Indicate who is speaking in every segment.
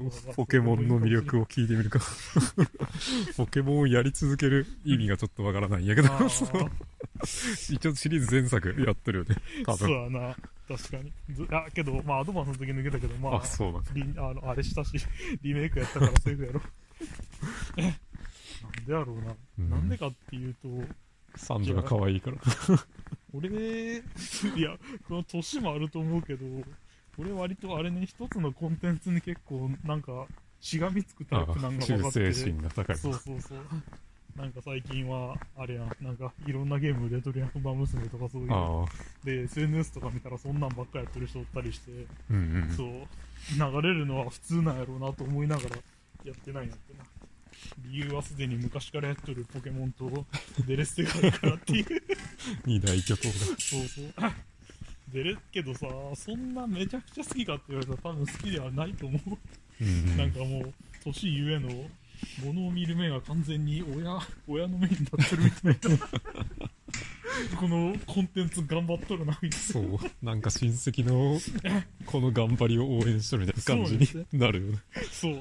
Speaker 1: と ポケモンの魅力を聞いてみるか。ポケモンをやり続ける意味がちょっとわからないんやけど 一応シリーズ前作やってるよね、多
Speaker 2: そう
Speaker 1: 分。
Speaker 2: やな。確かに。ずあ、けど、まあ、アドバンスの時抜けたけど、まあ、
Speaker 1: あ、そうなん
Speaker 2: あの、あれしたし、リメイクやったからセーフやろ。なんでやろうな。
Speaker 1: うん
Speaker 2: なんでかっていうと、
Speaker 1: サンドが可愛いから。
Speaker 2: 俺、いや、この年もあると思うけど、俺割とあれね、一つのコンテンツに結構、なんか、しがみつくタイ
Speaker 1: あ
Speaker 2: プなんか
Speaker 1: 忠
Speaker 2: 分かって
Speaker 1: 誠心が高い。
Speaker 2: そうそうそう。なんか最近は、あれやん、なんかいろんなゲーム出とるやん、馬娘とかそういう。
Speaker 1: ああ、
Speaker 2: で、SNS とか見たらそんなんばっかやってる人おったりして、
Speaker 1: うんうん。
Speaker 2: そう、流れるのは普通なんやろうなと思いながらやってないんやってな。理由はすでに昔からやっとるポケモンとデレステがあるからっていう。
Speaker 1: 二大巨頭が。
Speaker 2: そうそう。デレけどさ、そんなめちゃくちゃ好きかって言われたら多分好きではないと思う。
Speaker 1: う
Speaker 2: なんかもう、年ゆえの、ものを見る目が完全に親、親の目になってるみたいな。このコンテンツ頑張っとるな、みたい
Speaker 1: そう。なんか親戚のこの頑張りを応援しとるみたいな感じになるよね。
Speaker 2: な。そう。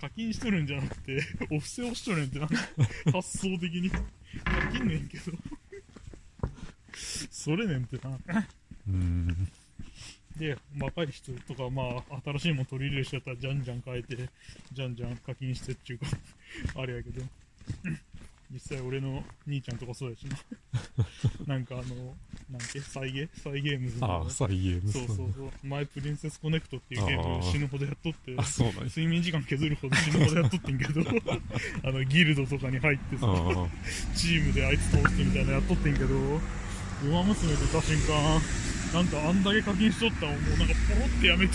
Speaker 2: 課金しとるんじゃなくて、お布施をしとるんってなんか、発想的に。課金ねんけど。それねんってな。
Speaker 1: うん。
Speaker 2: で、若い人とか、まあ、新しいもん取り入れる人やったら、じゃんじゃん変えて、じゃんじゃん課金してっていうか、あれやけど、実際俺の兄ちゃんとかそうやしな。なんかあの、なんけ、サイゲサイゲームズの。
Speaker 1: ああ、、再ゲーム
Speaker 2: そうそうそう、前プリンセスコネクトっていうゲーム
Speaker 1: あー。
Speaker 2: 死ぬほどやっとって。
Speaker 1: あ、、そうなんや。
Speaker 2: 睡眠時間削るほど死ぬほどやっとってんけど、あの、ギルドとかに入ってさ、
Speaker 1: あ
Speaker 2: チームであいつ倒してみたいなのやっとってんけど、ウマ娘出た瞬間、なんかあんだけ課金しとったらもうなんかポロってやめて、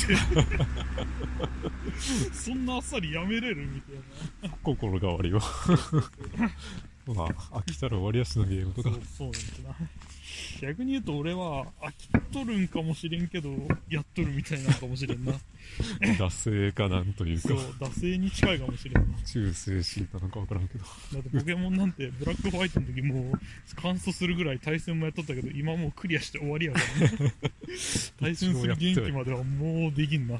Speaker 2: そんなあっさりやめれるみたいな。
Speaker 1: あ、心変わりは。まあ、飽きたら終わりやしのゲームとか
Speaker 2: そう。、そうなんだな。逆に言うと俺は飽きとるんかもしれんけど、やっとるみたいなのかもしれんな。
Speaker 1: 惰性かなんというか
Speaker 2: そう、、惰性に近いかもしれんな。
Speaker 1: 忠誠心かなんかわからんけど。
Speaker 2: だってポケモンなんてブラックホワイトの時もう完走するぐらい対戦もやっとったけど今もうクリアして終わりやからね 対戦する元気まではもうできんなっ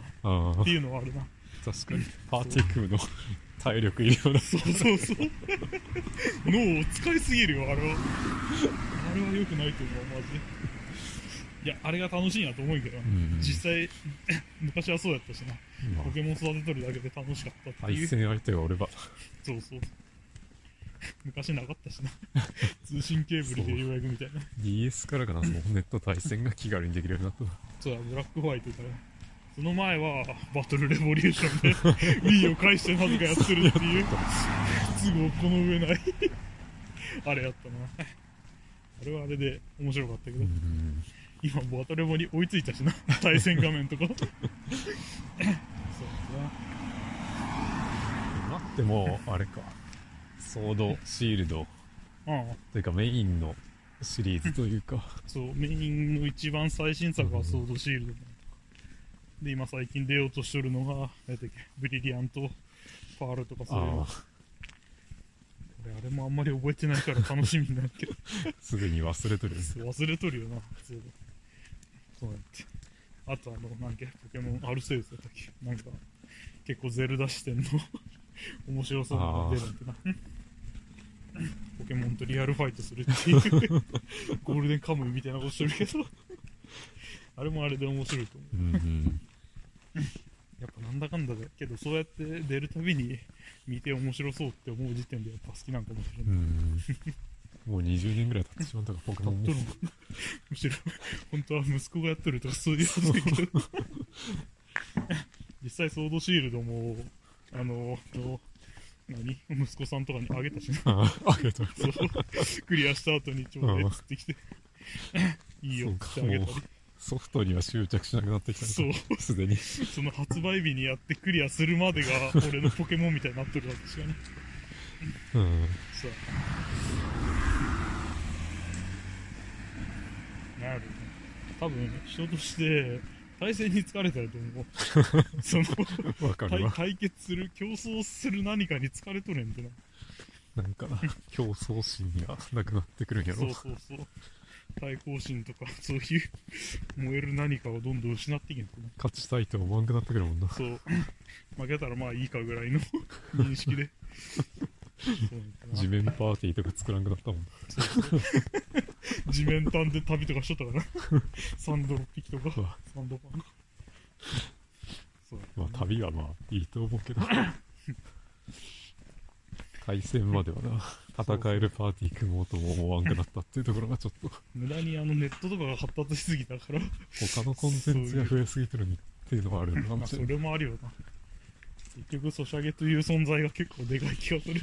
Speaker 2: て、いうのはあるな
Speaker 1: 確かに。パーティー組むの。体力いるような。
Speaker 2: そうそうそう。脳を使いすぎるよあれは。あれは良くないと思うマジ。でいやあれが楽しいなと思うけど、
Speaker 1: ん。
Speaker 2: 実際 昔はそうやったしな。
Speaker 1: ま
Speaker 2: ポケモン育てとるだけで楽しかった
Speaker 1: あ、
Speaker 2: っていう。
Speaker 1: 対戦相手がおれば。
Speaker 2: そうそう。昔なかったしな。通信ケーブルでようやくみたいな。
Speaker 1: DS からかな、そのネット対戦が気軽にできるようになった。
Speaker 2: そうだ、ブラックホワイトだから。その前は、バトルレボリューションで、Wii を返してなぜかやってるっていう、都合この上ない、あれやったな。あれはあれで面白かったけど、
Speaker 1: うん。
Speaker 2: 今バトルレボに追いついたしな、対戦画面とか。そうだ
Speaker 1: なっても、あれか。ソード、シールド、
Speaker 2: な。うん。
Speaker 1: というかメインのシリーズというか、
Speaker 2: そう、メインの一番最新作はソードシールドだで、今最近出ようとしとるのが、何だっけ、ブリリアント、パールとかそういう。の
Speaker 1: あ。
Speaker 2: 俺あれもあんまり覚えてないから楽しみになるけど
Speaker 1: あ、すでに忘れとるよね。
Speaker 2: 忘れとるよな普通そうやって。あとあのなんけポケモンアルセウスだったっけ？なんか結構ゼルダ視点の。面白そうなのが出るんだな。ポケモンとリアルファイトするっていう。ゴールデンカムイみたいなことしてるけどあれもあれで面白いと思う。
Speaker 1: うんうん。
Speaker 2: やっぱなんだかんだだけどそうやって出るたびに見て面白そうって思う時点でやっぱ好きなんかもしれない、
Speaker 1: うん。もう20年ぐらい経ってしまったか、ポケモンも。
Speaker 2: むしろ本当は息子がやってるとかそういうことだけど。実際ソードシールドもあのと何？息子さんとかにあげたしな
Speaker 1: ああ、ありがとう。
Speaker 2: そう。クリアした後にちょうだいっつってきて。いいよってあげたり
Speaker 1: ソフトには執着しなくなってきた
Speaker 2: そう
Speaker 1: すでに。
Speaker 2: その発売日にやってクリアするまでが 俺のポケモンみたいになってるわけしかね
Speaker 1: うん。
Speaker 2: そうなる多分人として対戦に疲れてると思う その。対対決する競争する何かに疲れとるんってな
Speaker 1: なんか、競争心がなくなってくるんやろ
Speaker 2: そう。そうそう対抗心とか、そういう燃える何かをどんどん失っていけんとね。
Speaker 1: 勝ちたいと思わんくなってくるもんな。
Speaker 2: そう。負けたらまあいいかぐらいの 認識で。そうなんかな
Speaker 1: 地面パーティーとか作らんくなったもん。
Speaker 2: 地面探で旅とかしとったかな。サンド6匹とかサンドパンが。そう
Speaker 1: まあ旅はまあいいと思うけど。対戦まではな、戦えるパーティー組もうとも思わんくなったっていうところがちょっと、
Speaker 2: 無駄にあのネットとかが発達しすぎたから、
Speaker 1: 他のコンテンツが増えすぎてるっていうのはあるのか
Speaker 2: まあそ
Speaker 1: もしれない。
Speaker 2: れもあるよな。結局、ソシャゲという存在が結構でかい気がする。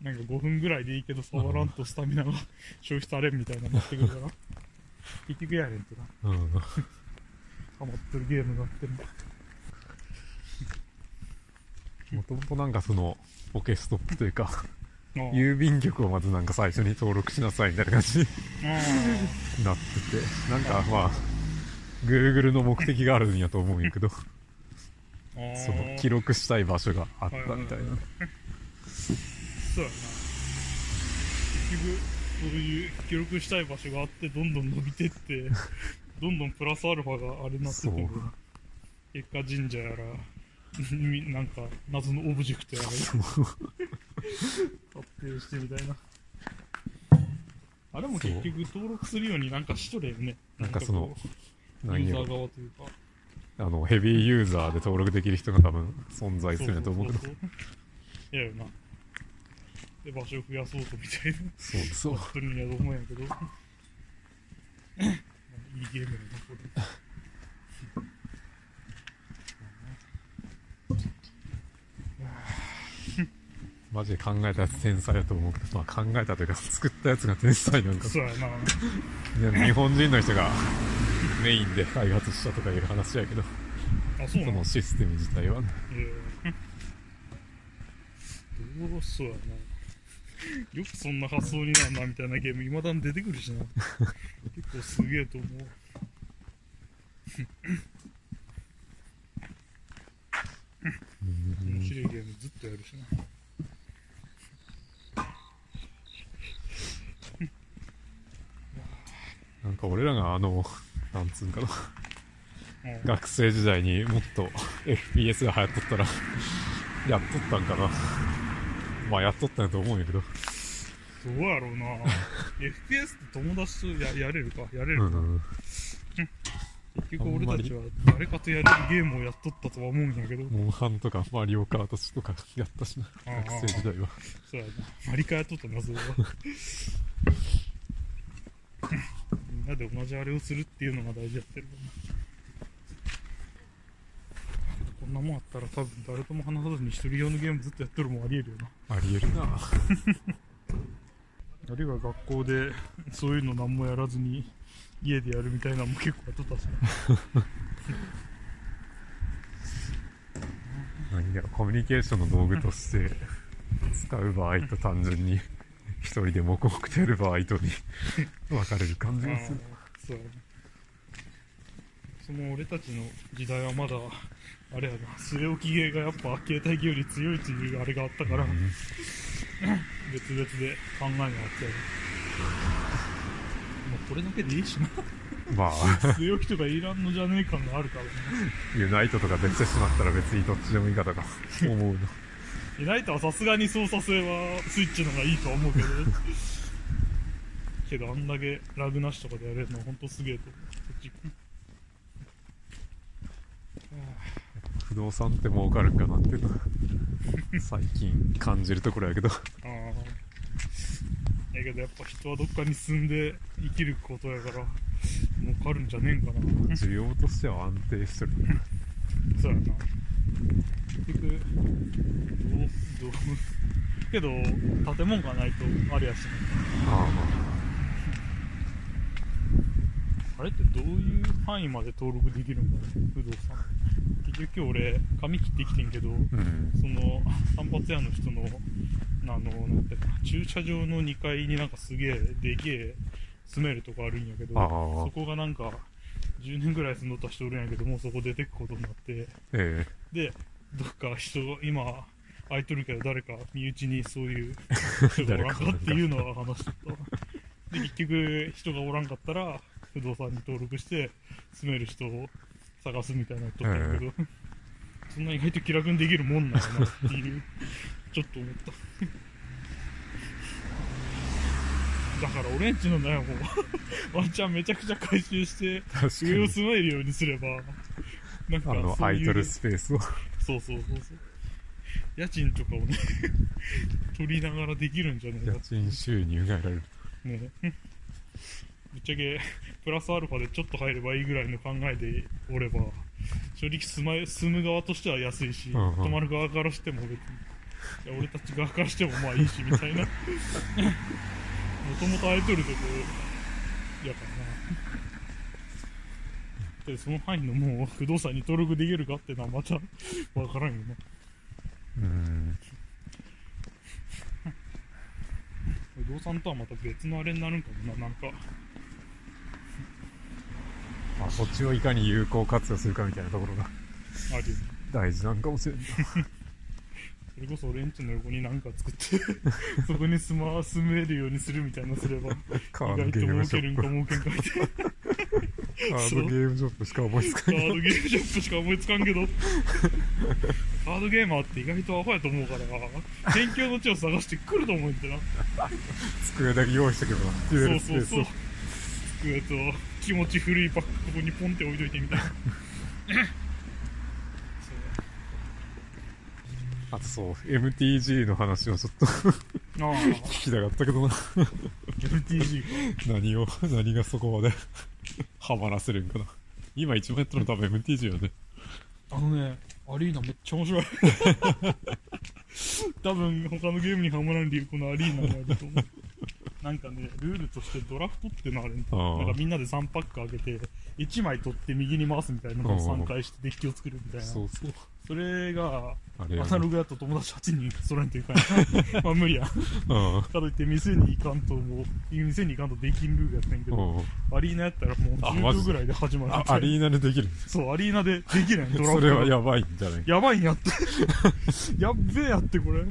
Speaker 2: なんか5分ぐらいでいいけど、触らんとスタミナが 消費されんみたいなのになってくるから、結局やれんとな。
Speaker 1: うん。
Speaker 2: ハマってるゲームがあっても。
Speaker 1: もともとなんかその、ポケストップというか、郵便局をまずなんか最初に登録しなさいみたいな感じに
Speaker 2: あ
Speaker 1: なってて、なんかまあ、Google の目的があるんやと思うんやけど、その記録したい場所があったみたいな。
Speaker 2: そうやな。結局、そういう記録したい場所があって、どんどん伸びてって、どんどんプラスアルファがあれになってくる
Speaker 1: そう
Speaker 2: 結果神社やら、み なんか謎のオブジェクトやら、発表してみたいな。あれも結局登録するようになんかしとれよね。
Speaker 1: なんかその
Speaker 2: ユーザー側というか。
Speaker 1: あの、ヘビーユーザーで登録できる人が多分存在するんやと思うけど、
Speaker 2: そうそうそうそうやよな。で、場所を増やそうとみたいな。
Speaker 1: そうそう。
Speaker 2: やってるんやと思うんやけど。いいゲームやな、これ。
Speaker 1: マジで考えたやつ天才だと思うけど、まあ考えたというか作ったやつが天才なんか、
Speaker 2: そうやな。
Speaker 1: 日本人の人がメインで 開発したとかいう話やけど、
Speaker 2: あ、そう
Speaker 1: その？システム自体はね。
Speaker 2: ええどうそうやな。よくそんな発想になるなみたいなゲーム、未だに出てくるしな。結構すげえと思う。面白いゲームずっとやるしな。
Speaker 1: なんか俺らがあの、なんつうんかな、
Speaker 2: うん
Speaker 1: 学生時代にもっと FPS が流行っとったら、やっとったんかな。まあやっとったんやと思うんやけど。
Speaker 2: どうやろうな FPS って友達とややれるか？やれるか、
Speaker 1: うん。
Speaker 2: 結局俺たちは誰かとやれるゲームをやっとったとは思うんやけど
Speaker 1: モンハンとかマリオカートとかやったしな。学生時代は。
Speaker 2: そうやなマリカやっとったなそれは なで同じあれをするっていうのが大事やってるこんなもんあったら多分誰とも話さずに一人用のゲームずっとやってるもんありえるよな。
Speaker 1: ありえる。な。
Speaker 2: あ。るいは学校でそういうの何もやらずに家でやるみたいなのも結構やっとったしな。
Speaker 1: 何やろ、コミュニケーションの道具として使う場合と単純に一人で黙々とやる場合とに 分かれる感じがする。
Speaker 2: そう。その俺たちの時代はまだあれやな。据え置きゲーがやっぱ携帯ゲーより強いというあれがあったから、
Speaker 1: うん。
Speaker 2: 別々で考えがあってもうこれだけでいいしな。
Speaker 1: まあ、
Speaker 2: 据え置きとかいらんのじゃねえ感があるからね。
Speaker 1: ユナイトとか出てしまったら別にどっちでもいいかとか思うの。
Speaker 2: ユナイトはさすがに操作性はスイッチの方がいいとは思うけど けどあんだけラグなしとかでやれるのはほんとすげえと思うこっち
Speaker 1: 不動産って儲かるんかなっていうのは最近感じるところやけど。
Speaker 2: ああ。やけどやっぱ人はどっかに住んで生きることやから、儲かるんじゃねえんかな。
Speaker 1: 需要としては安定してる。
Speaker 2: そうやな。結局、どう、どう、けど、建物がないとあれやしね。
Speaker 1: あ
Speaker 2: あれってどういう範囲まで登録できるんだろう、不動産。結局今日俺、髪切ってきてんけど、
Speaker 1: あ、うん。
Speaker 2: その散髪屋の人の、あの、なんて駐車場の2階になんかすげえ、でけえ、住めるとこあるんやけど、
Speaker 1: ああ
Speaker 2: そこがなんか、10年ぐらい住んどった人おるんやけど、もうそこ出てくことになって、
Speaker 1: え
Speaker 2: で、どっか人、今、空いとるけど誰か身内にそういう人がおらんかっていうのは話しとったわ。で、結局、人がおらんかったら、不動産に登録して、住める人を探すみたいなとったんやけど、そんな意外と気楽にできるもんなんやなっていう、ちょっと思った。だから俺んちのね、もう、ワンちゃんめちゃくちゃ回収して、上を
Speaker 1: に。
Speaker 2: 住めるようにすれば、なんかいう
Speaker 1: 空いとるスペースを。
Speaker 2: そうそうそうそう。家賃とかをね、取りながらできるんじゃないか
Speaker 1: 家賃収入が得られる。
Speaker 2: ね。ぶっちゃけ、プラスアルファでちょっと入ればいいぐらいの考えでおれば、正直住ま住む側としては安いし、
Speaker 1: うんうん
Speaker 2: 泊まる側からしても別に、いや俺たち側からしてもまあいいし、みたいな。もともと空いとるとこ、やからな。で、その範囲のもう不動産に登録できるかっていうのはまたわからんよな。
Speaker 1: うん。
Speaker 2: 不動産とはまた別のあれになるんかもな、なんか。
Speaker 1: まあ、土地をいかに有効活用するかみたいなところが
Speaker 2: ある
Speaker 1: 大事なんかもしれんない。
Speaker 2: それこそ俺んちの横になんか作って、そこに住ま、住めるようにするみたいなすれば、意外と儲けるんか。儲けんかみたいな。
Speaker 1: カードゲームショップしか思いつかない。
Speaker 2: カードゲームショップしか思いつかんけど、カードゲーマーって意外とアホやと思うから、勉強の地を探してくると思うんだよな。
Speaker 1: 机だけ用意してくれば、
Speaker 2: そうそうそう。。机と気持ち古いバッグここにポンって置いといてみたいな。
Speaker 1: あとそう、MTG の話をちょっと 聞きたかったけどな。
Speaker 2: MTG か。
Speaker 1: 何を、何がそこまでハマらせるんかな。今一番やったの多分 MTG よね。
Speaker 2: あのね、アリーナめっちゃ面白い。多分他のゲームにハマらん理由このアリーナにあると思う。なんかね、ルールとしてドラフトってのあるんだ。なんかみんなで3パック開けて、1枚取って右に回すみたいなのを3回してデッキを作るみたいな。
Speaker 1: そうそう。
Speaker 2: それが、アナログだと友達8人揃えんといかんやん。まあ無理やん。か
Speaker 1: うん。
Speaker 2: といって店に行かんともう、店に行かんとできんルールやったんやけど、
Speaker 1: うん。
Speaker 2: アリーナやったらもう10
Speaker 1: あマジで？
Speaker 2: 秒ぐらいで始まる
Speaker 1: アリーナでできる？
Speaker 2: そう、アリーナでできないドラ
Speaker 1: それはやばいんじゃない？
Speaker 2: やばいんやって。やっべえやって、これ。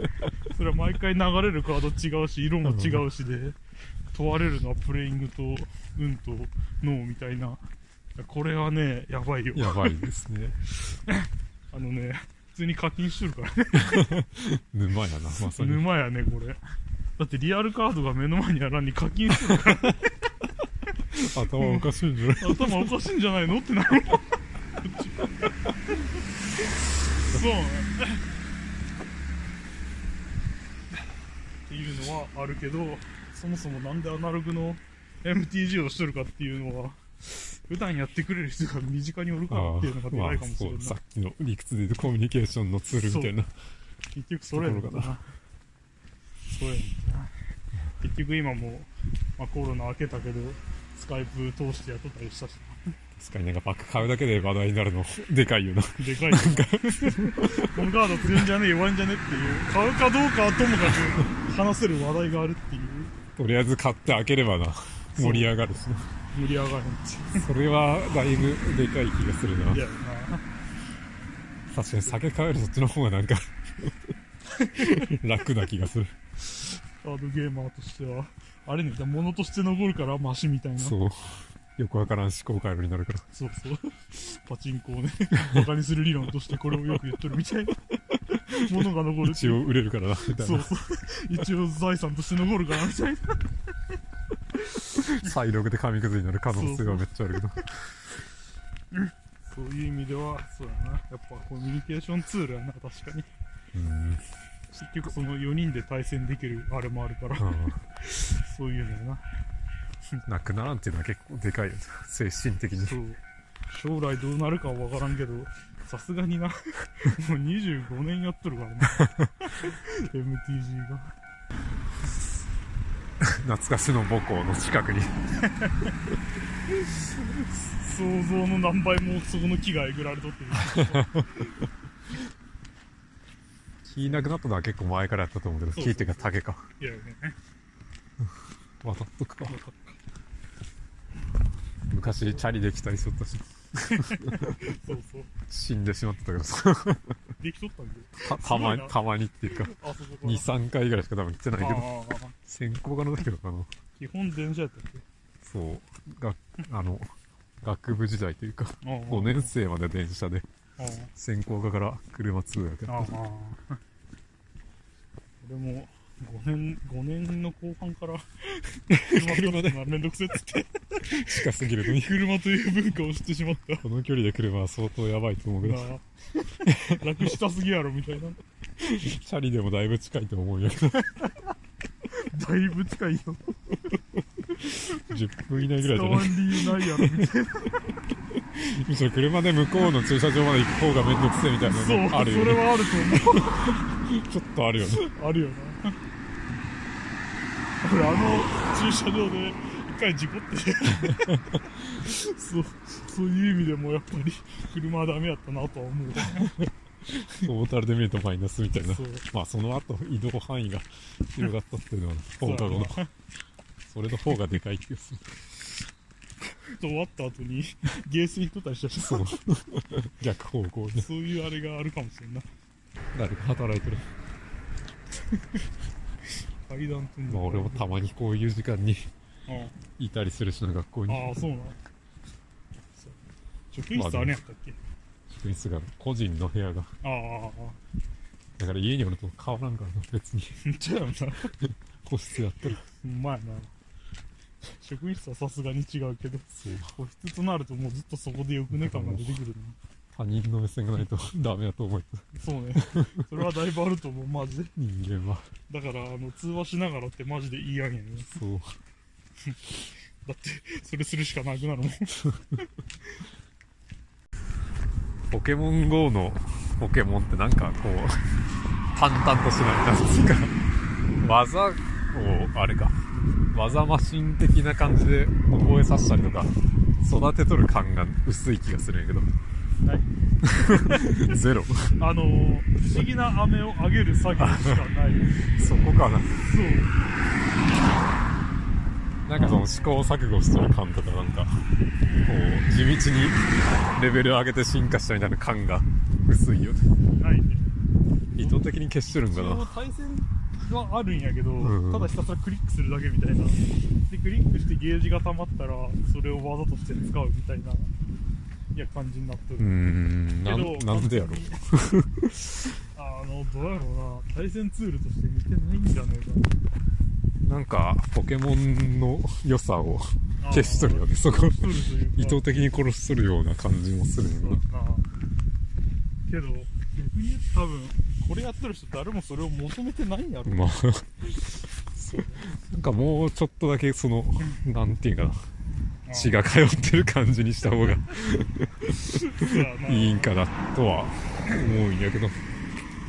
Speaker 2: それは毎回流れるカード違うし、色も違うしで、問われるのはプレイングと、運と、ノーみたいな。これはね、やばいよ。
Speaker 1: やばいですね。
Speaker 2: あのね、普通に課金しとるからね。
Speaker 1: 沼やな、まさに。
Speaker 2: 沼やね、これ。だってリアルカードが目の前にあらんに課金しとるから、
Speaker 1: 頭おかしいんじゃない？
Speaker 2: 頭おかしいんじゃないの？ってなるもん。そうね。っていうのはあるけど、そもそもなんでアナログの MTG をしとるかっていうのは、普段やってくれる人が身近におるからっていうのがでかいかもしれんな。
Speaker 1: まあさっきの理屈で言うとコミュニケーションのツールみたいな。
Speaker 2: 結局それや
Speaker 1: ろか
Speaker 2: な。そうやな。結局今も、まあ、コロナ明けたけど、スカイプ通してやっとったりしたし
Speaker 1: 確かになんかパック買うだけで話題になるの、でかいよな。
Speaker 2: な。でかいよな。このカード強いんじゃねえ、弱いんじゃねっていう、買うかどうかはともかく話せる話題があるっていう、
Speaker 1: とりあえず買って開ければな、盛り上がるしな。
Speaker 2: 盛り上がるん。
Speaker 1: それはだいぶでかい気がするな。確かに酒買えるそっちの方がなんか、楽な気がする。
Speaker 2: カードゲーマーとしては、あれね、物として残るからマシみたいな。
Speaker 1: そう。よくわからん思考回路になるから。
Speaker 2: そうそう。パチンコをね、バカにする理論としてこれをよく言っとるみたいな。ものが残る
Speaker 1: 一応売れるからな、みたいな。
Speaker 2: そうそう。一応財産として残るからみたいな。
Speaker 1: 再録で紙くずになる可能性はめっちゃあるけど。
Speaker 2: そういう意味では、そうやな。やっぱコミュニケーションツールやな、確かに。
Speaker 1: うん。
Speaker 2: 結局その4人で対戦できるあれもあるから、そういうのやな。
Speaker 1: なくならんっていうのは結構でかいよね。精神的に。
Speaker 2: そう。将来どうなるかはわからんけど、さすがにな、もう25年やっとるからな。MTG が。
Speaker 1: 懐かしの母校の近くに。
Speaker 2: 想像の何倍もそこの木がえぐられとってる。
Speaker 1: 木いなくなったのは結構前からやったと思うけど、木っていうか竹か。
Speaker 2: いやね。
Speaker 1: 渡っとくか。昔チャリできたりしとったし、
Speaker 2: たそうそう。
Speaker 1: 死んでしまってたけどさ。
Speaker 2: できとったんで。
Speaker 1: たたまたまにっていうか、
Speaker 2: あそこから。
Speaker 1: 2、3回ぐらいしか多分来てないけど、
Speaker 2: ああ
Speaker 1: 先行がの時とかな。
Speaker 2: 基本電車やったっけ？
Speaker 1: そう。があの学部時代というか
Speaker 2: ああ。
Speaker 1: 5年生まで電車で専攻科から車通学
Speaker 2: ああ
Speaker 1: やった。
Speaker 2: 俺も5年5年の後半から
Speaker 1: 車で
Speaker 2: 車めんどくせえっつって。
Speaker 1: 近すぎるのに。
Speaker 2: 車という文化を知ってしまった。
Speaker 1: この距離で車は相当やばいと思うけど。
Speaker 2: 楽したすぎやろみたいな。
Speaker 1: チャリでもだいぶ近いと思うんやけど
Speaker 2: だいぶ近いよ。
Speaker 1: 10分以内ぐらいじ
Speaker 2: 使
Speaker 1: ゃない？
Speaker 2: 理由ないやろみたいな。
Speaker 1: むしろ車で向こうの駐車場まで行く方がめんどくせえみたいなのあるよね。
Speaker 2: それはあると思う。
Speaker 1: ちょっとあるよね。
Speaker 2: あるよな。俺あの駐車場で一回事故って。そうそういう意味でもやっぱり車はダメやったなとは思う
Speaker 1: トータルで見るとマイナスみたいな。
Speaker 2: そう。
Speaker 1: まあその後移動範囲が広がったっていうのは放課後の。
Speaker 2: そ
Speaker 1: れの方がでかい気がする。
Speaker 2: 終わった後にゲーセン行ったりしたし
Speaker 1: そう。逆方向で。
Speaker 2: そういうあれがあるかもしれんな。
Speaker 1: 誰か働いてる。
Speaker 2: 階段踏んで
Speaker 1: まあ俺もたまにこういう時間に
Speaker 2: あ
Speaker 1: いたりするしな学校に。
Speaker 2: あああそうなんそう。職員室あれやったっけ、
Speaker 1: 職員室が個人の部屋が。
Speaker 2: ああ
Speaker 1: だから家におると変わらんからな別に。
Speaker 2: ちゃやんな。
Speaker 1: 個室やったら。
Speaker 2: うまいな。職員室はさすがに違うけど。
Speaker 1: そう。
Speaker 2: 個室となるともうずっとそこでよくね感が出てくる
Speaker 1: 他人の目線がないとダメだと思う
Speaker 2: なそうね。それはだいぶあると思う。マジで。
Speaker 1: 人間は。
Speaker 2: だからあの通話しながらってマジでいいやんやね。
Speaker 1: そう。
Speaker 2: だってそれするしかなくなるもん
Speaker 1: ポケモン GO のポケモンってなんかこう淡々としないなんつうか。技をあれか。技マシン的な感じで覚えさせたりとか育てとる感が薄い気がするんやけど。
Speaker 2: ない。
Speaker 1: ゼロ。
Speaker 2: あのー、不思議な飴をあげる作業しかない。
Speaker 1: そこかな。
Speaker 2: そう
Speaker 1: なんかその試行錯誤してる感とかなんかこう地道にレベル上げて進化したみたいな感が薄いよ。ね
Speaker 2: ないね。
Speaker 1: 意図的に消してるんかな。
Speaker 2: 対戦はあるんやけど、
Speaker 1: んうん。
Speaker 2: ただひたすらクリックするだけみたいな。でクリックしてゲージが溜まったらそれを技として使うみたいないや感じになっとる、
Speaker 1: うーんな
Speaker 2: けど
Speaker 1: んなんでやろ
Speaker 2: あのどうやろうな。対戦ツールとして見てないんじゃねえ
Speaker 1: なんかポケモンの良さを消しとるよねそこ意図的に殺しとるような感じもするんや
Speaker 2: そうだな。けど逆に言うと多分これやってる人誰もそれを求めてないんやろ。
Speaker 1: まあなんかもうちょっとだけそのなんていうかな
Speaker 2: あ
Speaker 1: 血が通ってる感じにした方が
Speaker 2: い
Speaker 1: いんかなとは思うんやけど。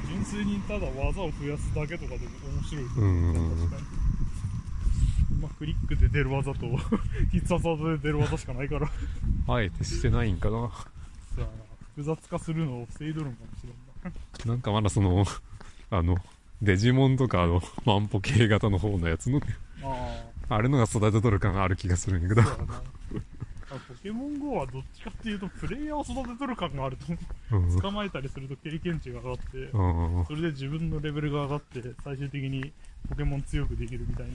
Speaker 2: 純粋にただ技を増やすだけとかでも面白い。と
Speaker 1: うん
Speaker 2: まあクリックで出る技と 必殺技で出る技しかないから。
Speaker 1: あえてしてないんかな。
Speaker 2: そうやな複雑化するのを防いどるんかもしれんな。
Speaker 1: なんかまだそのあのデジモンとかあの万歩計型の方のやつの
Speaker 2: あ
Speaker 1: あれのが育てとる感がある気がするんやけど。
Speaker 2: あポケモン GO はどっちかっていうとプレイヤーを育てとる感があると。思
Speaker 1: うん。
Speaker 2: う捕まえたりすると経験値が上がって
Speaker 1: うん。
Speaker 2: それで自分のレベルが上がって最終的にポケモン強くできるみたいな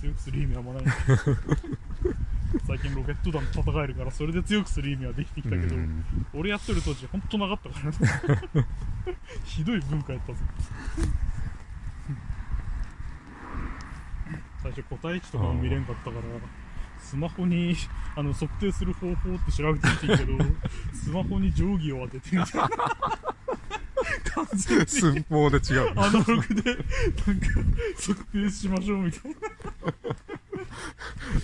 Speaker 2: 強くする意味はあんまない。最近ロケット団と戦えるからそれで強くする意味はできてきたけど、
Speaker 1: うん。
Speaker 2: 俺やってる当時ほんとなかったからね。ひどい文化やったぞ最初個体値とかも見れんかったからスマホにあの測定する方法って調べてみていいけど スマホに定規を当ててみたいな完全に。
Speaker 1: 寸法で違う
Speaker 2: アナログでなんか測定しましょうみたいな。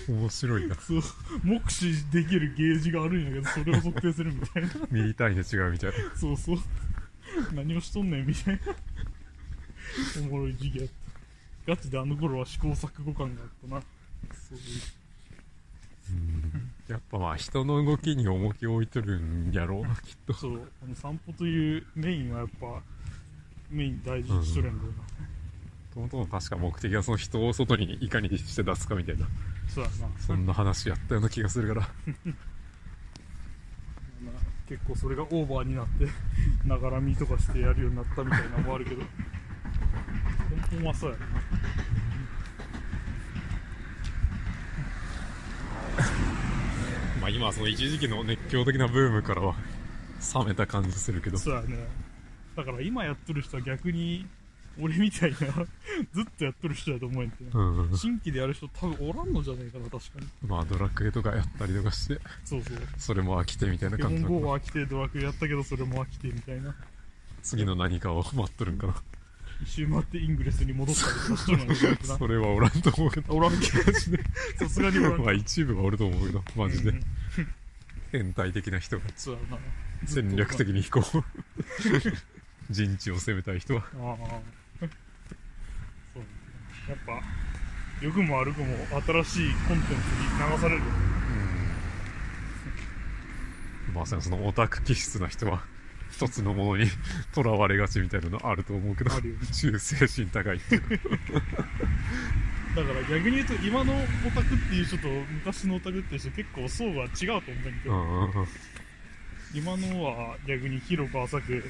Speaker 1: 面白いな。
Speaker 2: そう目視できるゲージがあるんやけどそれを測定するみたいな。
Speaker 1: ミリ単位で違うみたいな。
Speaker 2: そうそう。何をしとんねんみたいな。おもろい時期やった。ガチであの頃は試行錯誤感があったな。そういう
Speaker 1: やっぱまあ人の動きに重きを置いとるんやろうなきっと。
Speaker 2: そうあの散歩というメインはやっぱメイン大事にしとるんだよな、
Speaker 1: もともとの確か目的はその人を外にいかにして出すかみたいな。
Speaker 2: そうやな。
Speaker 1: そんな話やったような気がするから。
Speaker 2: まあ結構それがオーバーになってながら見とかしてやるようになったみたいなのもあるけど本当はそうやな
Speaker 1: まあ今はその一時期の熱狂的なブームからは冷めた感じするけど。
Speaker 2: そうやね。だから今やっとる人は逆に俺みたいな ずっとやっとる人だと思えんてな
Speaker 1: うん
Speaker 2: 新規でやる人多分おらんのじゃねえかな確かに。
Speaker 1: まあドラクエとかやったりとかして。
Speaker 2: そうそう。
Speaker 1: それも飽きてみたいな
Speaker 2: ポケモン
Speaker 1: 感じな
Speaker 2: GO
Speaker 1: のかな
Speaker 2: は飽きてドラクエやったけどそれも飽きてみたいな。
Speaker 1: 次の何かを待っとるんかな
Speaker 2: 一周回ってイングレスに戻ったりとかしとるのかな
Speaker 1: それはおらんと思うけど。
Speaker 2: おらんけどさすがにおらん
Speaker 1: まあ一部はおると思うけどマジで。
Speaker 2: うん。
Speaker 1: 変態的な人が。戦略的にこう。陣地を攻めたい人は。
Speaker 2: ああ。そうやっぱ良くも悪くも新しいコンテンツに流される。
Speaker 1: まさにそのオタク気質な人は一つのものに とらわれがちみたいなのあると思うけど
Speaker 2: あるよね。
Speaker 1: 忠誠心高いっていう。
Speaker 2: だから逆に言うと今のオタクっていう人と昔のオタクっていう人結構層が違うと思うんだけど、
Speaker 1: うんうんうん。
Speaker 2: 今のは逆に広く浅く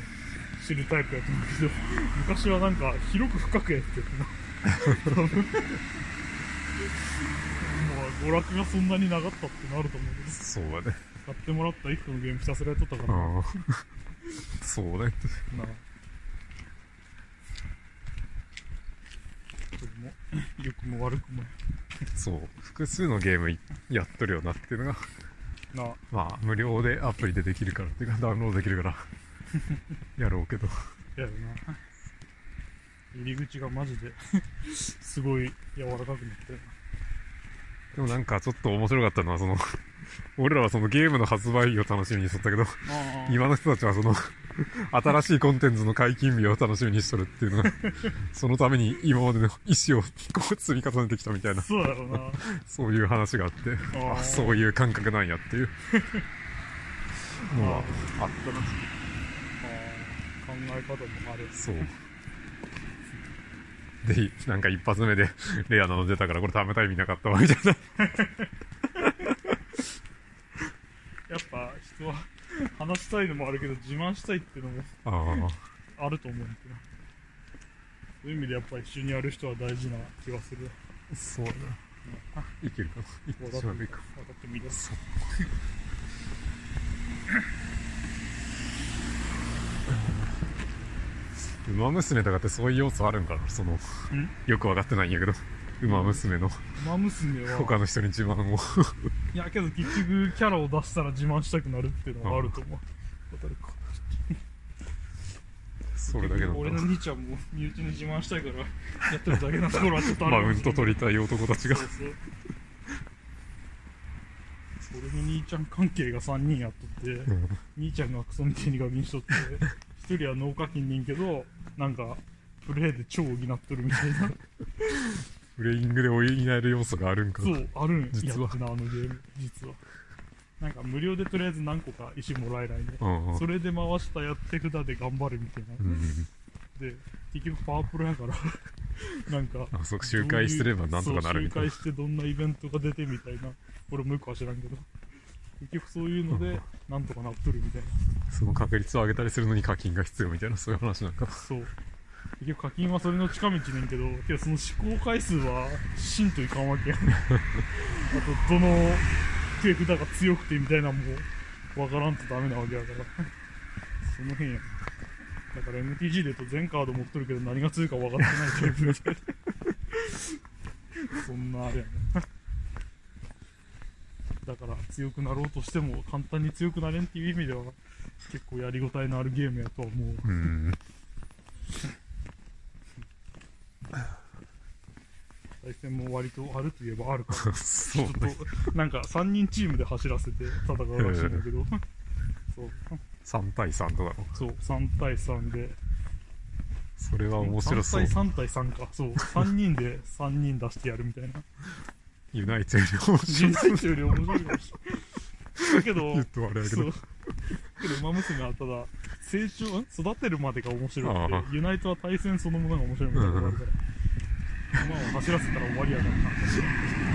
Speaker 2: 知るタイプやと思うけど 昔はなんか広く深くやってるな。もう娯楽がそんなになかったってなると思うけど。
Speaker 1: そうだね。
Speaker 2: 買ってもらった一個のゲームひたすらやっとったから。な、
Speaker 1: うんそうね
Speaker 2: なあ。それも良くも悪くも。
Speaker 1: そう。複数のゲームいやっとるよなっていうのが。
Speaker 2: なあ。
Speaker 1: まあ無料でアプリでできるからっていうかダウンロードできるから。やろうけど。
Speaker 2: やるな。入り口がマジですごい柔らかくなってる
Speaker 1: でもなんかちょっと面白かったのはその 俺らはそのゲームの発売日を楽しみにしとったけど今の人たちはその 新しいコンテンツの解禁日を楽しみにしとるっていうのが そのために今までの意思をこう積み重ねてきたみたいな。
Speaker 2: そうだろうな。
Speaker 1: そういう話があって
Speaker 2: あ
Speaker 1: そういう感覚なんやっていう。のはあっ
Speaker 2: あー考え方もある。
Speaker 1: そう。でなんか一発目でレアなの出たからこれ食べたい意味なかったわみたいな
Speaker 2: やっぱ人は話したいのもあるけど自慢したいっていうのも
Speaker 1: ああ
Speaker 2: あると思うんだけど。そういう意味でやっぱり一緒にやる人は大事な気がする。
Speaker 1: そうだ。ないけるかな。いけてしまえばいいか
Speaker 2: 分かってみる。
Speaker 1: 馬娘とかってそういう要素あるんかな。そのよく分かってないんやけど馬娘の。
Speaker 2: 馬娘は。
Speaker 1: 他の人に自慢を。
Speaker 2: いやけど結局キャラを出したら自慢したくなるっていうのがあると思う。
Speaker 1: それだけなんだ。
Speaker 2: 俺の兄ちゃんも身内に自慢したいからやってるだけなところはちょっとある。
Speaker 1: マウント取りたい男たちが。
Speaker 2: そうそう。俺の兄ちゃん関係が3人やっとって、
Speaker 1: うん。
Speaker 2: 兄ちゃんがクソみたいにガキにしとって一人は脳課金ねんけどなんかプレイで超補っとるみたいな
Speaker 1: プレイングで補える要素があるんか。
Speaker 2: そうあるん
Speaker 1: 実は。
Speaker 2: なあのゲーム。実は。なんか無料でとりあえず何個か石もらえないね。
Speaker 1: うんうん。
Speaker 2: それで回したやって札で頑張るみたいな、
Speaker 1: うん
Speaker 2: で結局パワープロやから。なんか
Speaker 1: あそう周回すればなんとかなるみたいな。
Speaker 2: そう周回してどんなイベントが出てみたいな。俺もよくは知らんけど。結局そういうのでなんとかなっとるみたいな。
Speaker 1: その確率を上げたりするのに課金が必要みたいなそういう話なんか。な
Speaker 2: そう結局課金はそれの近道ねんけどけどその試行回数はしんといかんわけや。ん あとどの手札が強くてみたいなのもわからんとダメなわけやから。その辺や。んだから MTG で言うと全カード持っとるけど何が強いか分かってないタイプみたいなそんなあれやね。だから強くなろうとしても簡単に強くなれんっていう意味では結構やりごたえのあるゲームやとは思う
Speaker 1: うん
Speaker 2: 対戦も割とあるといえばあるか。ら
Speaker 1: そう
Speaker 2: ちょっとなんか3人チームで走らせて戦うらしいんだけど。そう。
Speaker 1: 3対3とかの
Speaker 2: そう3対3で。
Speaker 1: それは面白そう。
Speaker 2: 3対3対3か。そう。3人で3人出してやるみたいな。
Speaker 1: ユナイトより面白
Speaker 2: 人生より面白いかもしれない。だけど
Speaker 1: 言うとあれやけど。
Speaker 2: けど馬娘はただ成長ん育てるまでが面白くてユナイトは対戦そのものが面白いみたいなから馬を走らせたら終わりやからな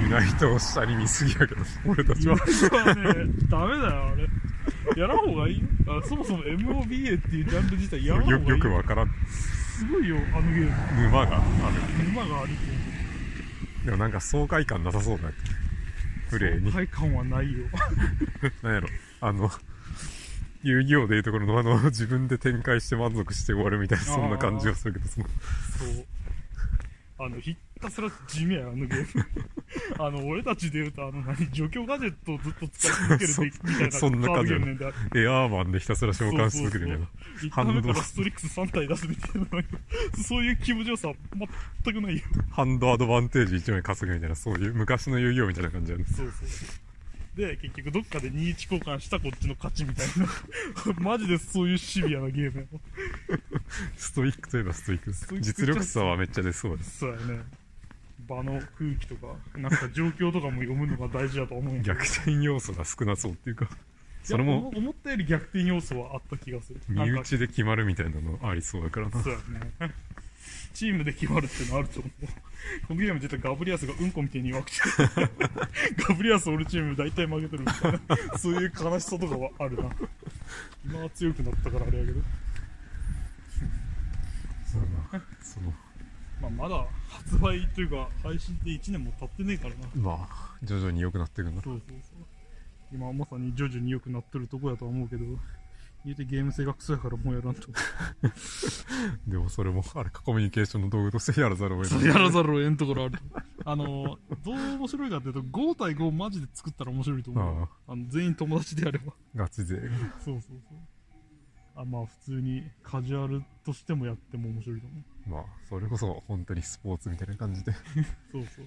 Speaker 1: ユナイトを下に見すぎやけど俺たちは
Speaker 2: はねダメだよあれ。やらん方がいい。よあそもそも MOBA っていうジャンル自体やらん方がいい。
Speaker 1: よよくわからん。
Speaker 2: すごいよあのゲーム。
Speaker 1: 沼がある。
Speaker 2: 沼がある
Speaker 1: でもなんか爽快感なさそうだね。プレイに。
Speaker 2: 爽快感はないよ。
Speaker 1: なんやろ、あの、遊戯王でいうところの あの、自分で展開して満足して終わるみたいな、そんな感じがするけど、その、
Speaker 2: そう。あのひたすら地味やあのゲーム。あの俺たちで言うとあの何除去ガジェットをずっと使い続けるみたいな
Speaker 1: そんな感じエアーマンでひたすら召喚し続けるみたいな。
Speaker 2: 一旦目からストリックス3体出すみたいなそういう気持ちよさ全くないよ。
Speaker 1: ハンドアドバンテージ1枚稼ぐみたいな、そういう昔の遊戯王みたいな感じやね。
Speaker 2: そうそうで結局どっかで2-1交換したこっちの勝ちみたいな。マジでそういうシビアなゲーム
Speaker 1: ストイックといえばストイックです。
Speaker 2: ストイック。
Speaker 1: 実力差はめっちゃ出そうです。
Speaker 2: そうやね。場の空気とかなんか状況とかも読むのが大事だと思う
Speaker 1: 逆転要素が少なそうっていうか、それも
Speaker 2: 思思ったより逆転要素はあった気がする。
Speaker 1: 身内で決まるみたいなのありそうだからな。
Speaker 2: そうやねチームで決まるってのあると思う。このゲーム実はガブリアスがうんこみたいに弱くてガブリアス俺チーム大体負けてるみたいな。そういう悲しさとかはあるな。今は強くなったからあれやけど、
Speaker 1: そうだなその、
Speaker 2: まあ、まだ発売というか配信って1年も経ってねえからな。
Speaker 1: まあ、徐々に良くなっていくんだ。
Speaker 2: そうそうそう。今はまさに徐々に良くなってるとこやとは思うけど言うてゲーム性がクソやからもうやらんと。
Speaker 1: でもそれも、あれか、コミュニケーションの道具としてやらざるを得ない。
Speaker 2: やらざるを得んところあるあのどう面白いかっていうと5対5マジで作ったら面白いと思う
Speaker 1: あ
Speaker 2: あ。の全員友達でやれば。
Speaker 1: ガチ勢。
Speaker 2: そうそうそう。あまあ普通にカジュアルとしてもやっても面白いと思う。
Speaker 1: まあ、それこそ本当にスポーツみたいな感じで。
Speaker 2: そうそう。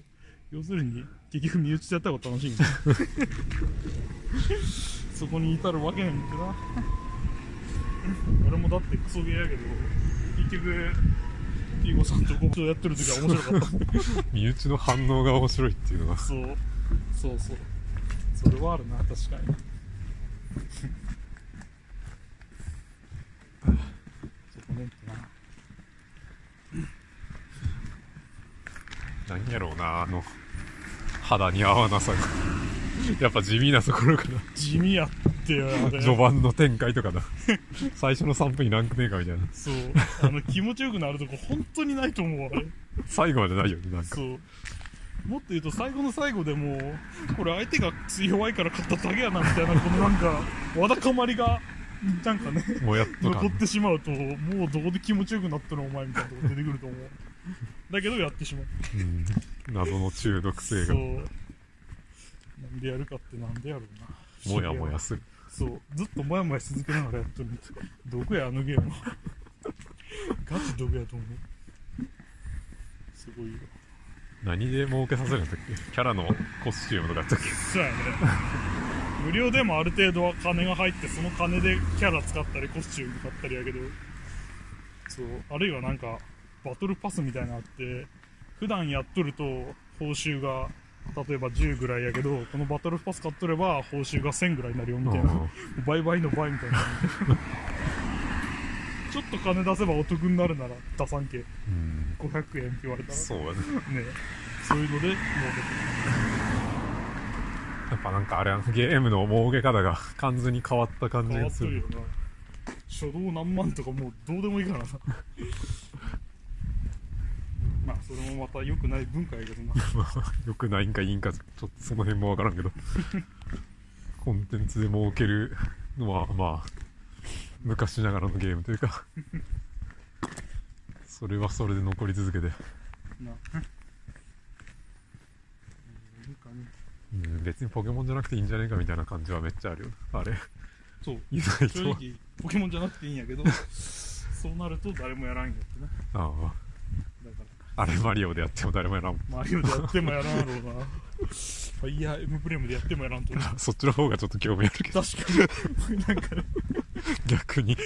Speaker 2: 要するに結局身内でやった方が楽しいんだ。そこに至るわけねんけどな俺もだってクソゲーやけど結局ピーゴさんとゴブやってる時は面白かった
Speaker 1: 身内の反応が面白いっていうのが、
Speaker 2: そうそうそう。それはあるな確かに。そこねってな
Speaker 1: 何やろうな、あの、肌に合わなさが。やっぱ地味なところかな。
Speaker 2: 地味やってよあれ
Speaker 1: 序盤の展開とかな。最初の3分にランクメーカーみたいな。
Speaker 2: そうあの気持ちよくなるとこ本当にないと思うあれ
Speaker 1: 最後までないよね、なんか。
Speaker 2: そうもっと言うと最後の最後でもうこれ相手が弱いから勝っただけやなみたいなこのなんかわだかまりがなんかね
Speaker 1: もうやっとか
Speaker 2: 残。ってしまうともうどこで気持ちよくなったのお前みたいなとこ出てくると思うだけどやってしまう
Speaker 1: うん。謎の中毒性が、
Speaker 2: そうなんでやるかってなんでやろうな。
Speaker 1: もやもやする。
Speaker 2: そうずっともやもやし続けながらやってるどこやあのゲーム ガチどこやと思う。すごいよ。
Speaker 1: 何で儲けさせるんだっけ？キャラのコスチュームとかやったっけ？
Speaker 2: そうやね。無料でもある程度は金が入ってその金でキャラ使ったりコスチューム買ったりやけど。そう。あるいはなんかバトルパスみたいなのあって普段やっとると報酬が例えば10ぐらいやけどこのバトルパス買っとれば報酬が1000ぐらいになるよみたいな。倍々の倍みたいな。ちょっと金出せばお得になるなら出さんけ
Speaker 1: うん。
Speaker 2: 500円って言われたら。ね
Speaker 1: そうやね。
Speaker 2: そういうので儲けて
Speaker 1: やっぱなんかあれゲームの儲け方が完全に変わった感じ
Speaker 2: 変わ
Speaker 1: がする。
Speaker 2: っとるよ。な。初動何万とかもうどうでもいいからなまあそれもまた良くない文化やけどな。
Speaker 1: よくないんかいいんか、ちょっとその辺もわからんけど。コンテンツで儲けるのは、まあ、昔ながらのゲームというか、それはそれで残り続けて、
Speaker 2: な
Speaker 1: うん別にポケモンじゃなくていいんじゃねえかみたいな感じはめっちゃあるよ。あれ、
Speaker 2: そう。
Speaker 1: 意外と。
Speaker 2: 正直ポケモンじゃなくていいんやけどそうなると誰もやらんやってな。
Speaker 1: ああ、あれマリオでやっても誰もやらん。
Speaker 2: らマリオでやってもやらんやろうな。ファイヤーエムブレムでやってもやらんと。な
Speaker 1: そっちの方がちょっと興味あるけど、
Speaker 2: 確かに。なんか
Speaker 1: 逆に。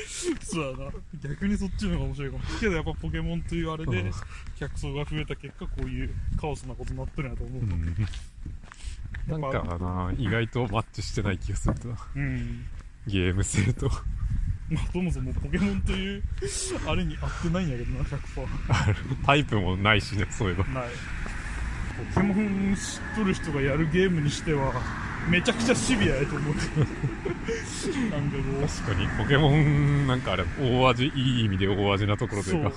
Speaker 2: そうやな。逆にそっちの方が面白いかも。けどやっぱポケモンというあれで
Speaker 1: うん。
Speaker 2: 客層が増えた結果こういうカオスなことになってるんやと思う、
Speaker 1: うん。なんかな、意外とマッチしてない気がするな。
Speaker 2: うん。
Speaker 1: ゲーム性と。
Speaker 2: まあそもそもポケモンというあれに合ってないんやけどな100%
Speaker 1: ある。タイプもないしね、そういえば。
Speaker 2: ない。ポケモン知っとる人がやるゲームにしてはめちゃくちゃシビアやと思って。なんかこう。
Speaker 1: 確かに、ポケモンなんかあれ、大味、いい意味で大味なところというか。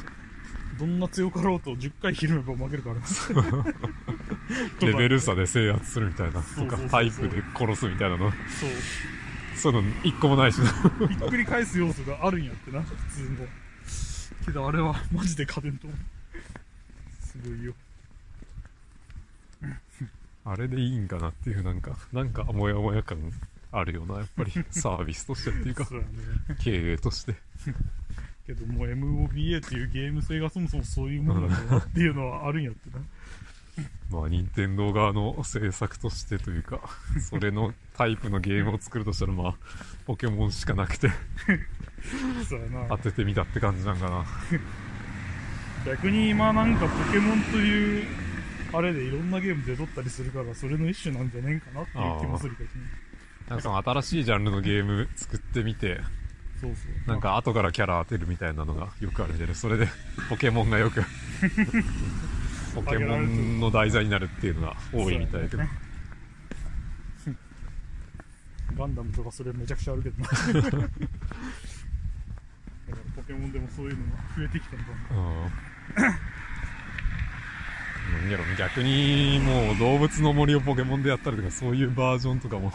Speaker 2: どんな強かろうと10回ひるめば負けるから。な
Speaker 1: レベル差で制圧するみたいな。とか
Speaker 2: そうそうそう。そう、
Speaker 1: タイプで殺すみたいなの。
Speaker 2: そう
Speaker 1: その一個もないしな。
Speaker 2: ひっくり返す要素があるんやってな普通のけどあれはマジで勝てんと思うすごいよ
Speaker 1: あれでいいんかなっていう、なんか、なんか、もやもや感あるよな、やっぱり。サービスとしてっていうか、
Speaker 2: そうやね
Speaker 1: 経営として。
Speaker 2: けどもう MOBA っていうゲーム性がそもそもそういうものだなっていうのはあるんやってな
Speaker 1: まあ、任天堂側の制作としてというか、それのタイプのゲームを作るとしたら、まあ、ポケモンしかなくて、
Speaker 2: そうやな。
Speaker 1: 当ててみたって感じなんかな。
Speaker 2: 逆に今なんかポケモンというあれでいろんなゲーム出とったりするからそれの一種なんじゃねえんかなっていう気もするけどね。
Speaker 1: なんかその新しいジャンルのゲーム作ってみて、
Speaker 2: そうそう。
Speaker 1: なんか後からキャラ当てるみたいなのがよくあるんで、それでポケモンがよく、ポケモンの題材になるっていうのが多いみたいだけど。
Speaker 2: ガンダムとかそれめちゃくちゃあるけどなだからポケモンでもそういうのが増えてきた
Speaker 1: ん。なんやろ、逆にもう動物の森をポケモンでやったりとか、そういうバージョンとかも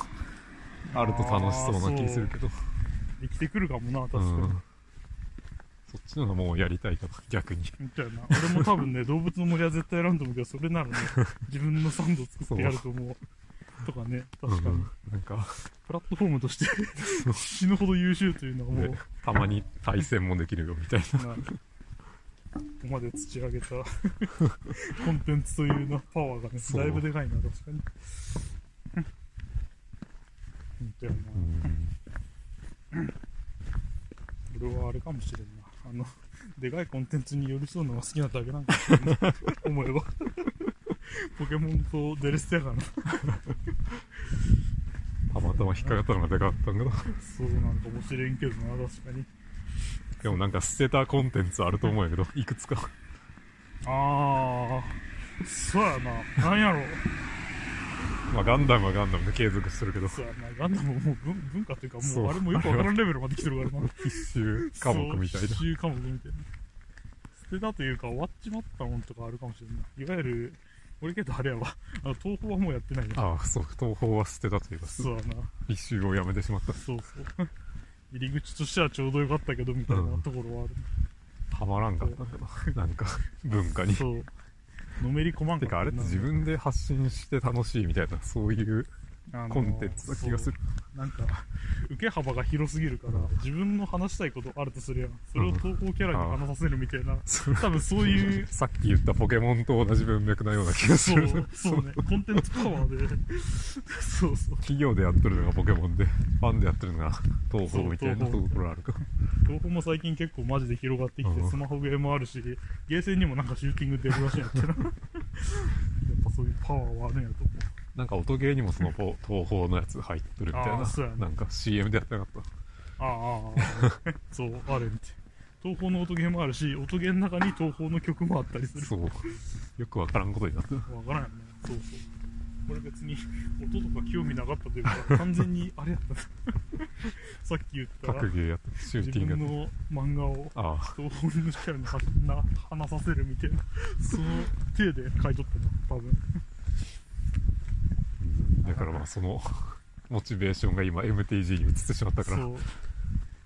Speaker 1: あると楽しそうな気するけど。
Speaker 2: 生きてくるかもな確かに、
Speaker 1: うん。そっちのがもうやりたいかな、逆に。
Speaker 2: みたいな。俺も多分ね動物の森は絶対選んと思うけどそれならね 自分のサンド作ってやると思う。とかね確かに、
Speaker 1: うん。なんか、
Speaker 2: プラットフォームとして死ぬほど優秀というのはもう、
Speaker 1: ね。たまに対戦もできるよ、みたいな。
Speaker 2: なここまで土上げた。コンテンツというなパワーがねだいぶでかいな確かに。本当やな、
Speaker 1: うん。
Speaker 2: 俺はあれかもしれんなあのでかいコンテンツに寄り添うのが好きなだけなんかもしれんない思えば。ポケモンとデレステやからな。
Speaker 1: たまたま引っかかったのがでかかったんだけど。
Speaker 2: そうなんかもしれんけどな確かに。
Speaker 1: でもなんか捨てたコンテンツあると思うんやけど、いくつか。
Speaker 2: ああそうやな。なんやろ
Speaker 1: まあガンダムはガンダムで継続してるけど、
Speaker 2: そうやなガンダムももう文文化っていうかもうあれもよくわからんレベルまで来てるからな。
Speaker 1: 必修科目みたいな。
Speaker 2: 必修科目みたいな。捨てたというか終わっちまったもんとかあるかもしれんな。いいわゆる俺けどあれやわ。あの東宝はもうやってないな
Speaker 1: ああ、そう、東宝は捨てたというか、
Speaker 2: そうやな。
Speaker 1: 必修をやめてしまった。
Speaker 2: そうそう。入り口としてはちょうどよかったけどみたいなところはある、
Speaker 1: たまらんかったな。なんか、文化に。
Speaker 2: そうのめり込まん
Speaker 1: てか、あれって自分で発信して楽しいみたいな、そういう
Speaker 2: あの
Speaker 1: コンテンツな気がする。
Speaker 2: なんか受け幅が広すぎるから自分の話したいことあるとすればそれを投稿キャラに話させるみたいな 多分そういう
Speaker 1: さっき言ったポケモンと同じ文脈なような気がす
Speaker 2: そう
Speaker 1: る。
Speaker 2: そうね。コンテンツパワーで。そうそう。
Speaker 1: 企業でやってるのがポケモンで、ファンでやってるのが東宝みたいなところあるか。
Speaker 2: 東宝も最近結構マジで広がってきて
Speaker 1: うん。
Speaker 2: スマホゲーもあるしゲーセンにもなんかシューティング出るらしいんやってな。やっぱそういうパワーはあるんやと思う
Speaker 1: なんか音ゲーにもそのポ東宝のやつ入ってるみたいな。
Speaker 2: ね
Speaker 1: なんか CM でやってなかっ
Speaker 2: ああああそうあるみたい東宝の音ゲーもあるし音ゲーの中に東宝の曲もあったりす
Speaker 1: た。
Speaker 2: る
Speaker 1: そう。よくわからんことになってる。
Speaker 2: わからんよねそうそうこれ別に音とか興味なかったというか完全にあれやったな さっき言った
Speaker 1: 格ゲーやって、シュー
Speaker 2: 自
Speaker 1: ティングやって。
Speaker 2: 分の漫画を
Speaker 1: ああ。
Speaker 2: 東宝のキャラに話させるみたいなその手で書いとったな多分
Speaker 1: だからまあその、モチベーションが今 MTG に移ってしまったから、
Speaker 2: そう。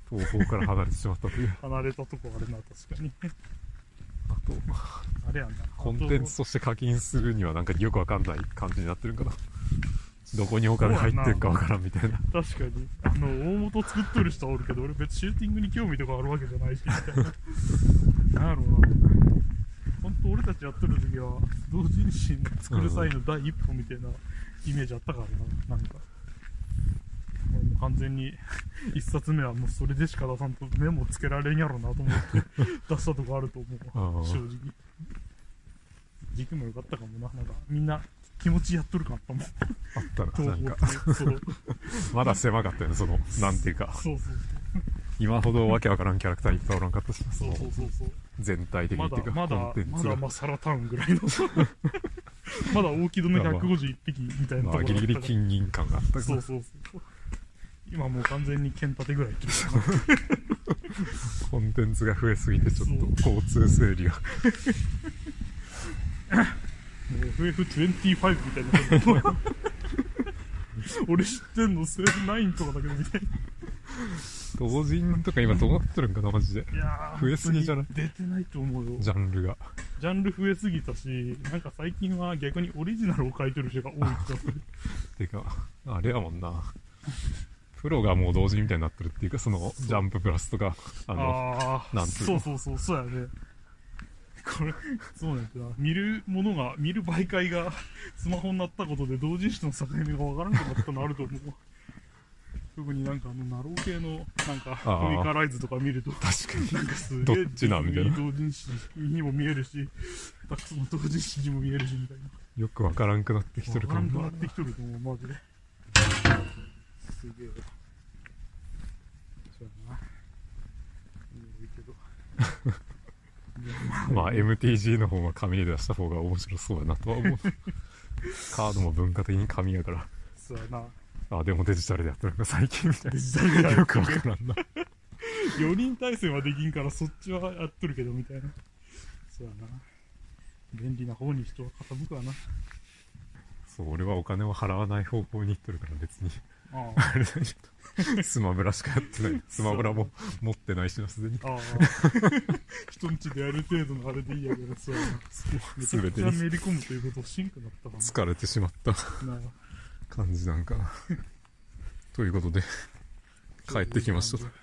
Speaker 1: 東宝から離れてしまったという。
Speaker 2: 離れたとこあるな確かに。
Speaker 1: あと、
Speaker 2: あれやんな。
Speaker 1: コンテンツとして課金するにはなんかよくわかんない感じになってるんかな。どこにお金入ってんかわからんみたいな。
Speaker 2: 確かに。あの大元作っとる人はおるけど俺別にシューティングに興味とかあるわけじゃないしみたいな。なんやろうな。本当俺たちやっとる時は同人誌作る際の第一歩みたいなイメージあったからななんか。俺も完全に 一冊目はもうそれでしか出さんとメモつけられんやろなと思って 出したとこあると思う正直。時期も良かったかもななんか。みんな気持ちやっとるかったもん
Speaker 1: あったら、な
Speaker 2: 東
Speaker 1: んか、まだ狭かったよね、その、なんていうか、
Speaker 2: そうそう
Speaker 1: 今ほどわけわからんキャラクターいっぱいおらんかったし、そ
Speaker 2: そう
Speaker 1: の
Speaker 2: そうそうそう。
Speaker 1: 全体的に
Speaker 2: ま
Speaker 1: っていうか、
Speaker 2: だまだ
Speaker 1: コンテンツが。
Speaker 2: まだマサラタウンぐらいの まだ大き度の151匹みたいな
Speaker 1: まあ、ギリギリ金銀感があった
Speaker 2: そうそうそう今もう完全に剣立てぐらい
Speaker 1: コンテンツが増えすぎてちょっと交通整理が。
Speaker 2: もう FF25 みたいな。感じ俺知ってんのセーフ9とかだけどみたいな。
Speaker 1: 同人とか今どうなってるんかな、マジで。
Speaker 2: いやー
Speaker 1: 増えすぎじゃない？
Speaker 2: 出てないと思うよ。
Speaker 1: ジャンルが。
Speaker 2: ジャンル増えすぎたし、なんか最近は逆にオリジナルを書いてる人が多い気がする。
Speaker 1: てか、あれやもんな。プロがもう同時みたいになってるっていうか、その、ジャンププラスとか、あの、
Speaker 2: ああ
Speaker 1: なんつうの
Speaker 2: そうそうそう、そうやね。これ、そうなんだな。見るものが、見る媒介がスマホになったことで同人誌の境目がわからなくなったのあると思う。特になんかあの、ナロー系の、なんか、コミカライズとか見ると、
Speaker 1: 確かに。
Speaker 2: なんかすげえ、
Speaker 1: どっちなんみたいな
Speaker 2: 同人誌にも見えるし、たくさんの同人誌にも見えるし、みたいな。
Speaker 1: よくわからんくなってきてるか
Speaker 2: わからんくなってきとると思う、マジで。すげえわ。そうやな。いいけど。
Speaker 1: まあ MTG の方は紙で出した方が面白そうやなとは思う。カードも文化的に紙やから。
Speaker 2: そうやな。
Speaker 1: あ、でもデジタルでやってるのか最近みたい
Speaker 2: デジタルで
Speaker 1: よくわ
Speaker 2: る
Speaker 1: からんな。
Speaker 2: 4人対戦はできんからそっちはやっとるけどみたいな。そうやな。便利な方に人は傾くわな。
Speaker 1: そう、俺はお金を払わない方向に行ってるから別に。
Speaker 2: あ
Speaker 1: あ。れだけど。スマブラしかやってない。スマブラも持ってないしな、すでに。
Speaker 2: ああ。あ人んちでやる程度のあれでいいやけどそうやな。めちゃく
Speaker 1: すべてに。
Speaker 2: ちゃめり込むということをしんくなったか
Speaker 1: 疲れてしまった。
Speaker 2: ななあ
Speaker 1: 感じなんかな。ということで、帰ってきました。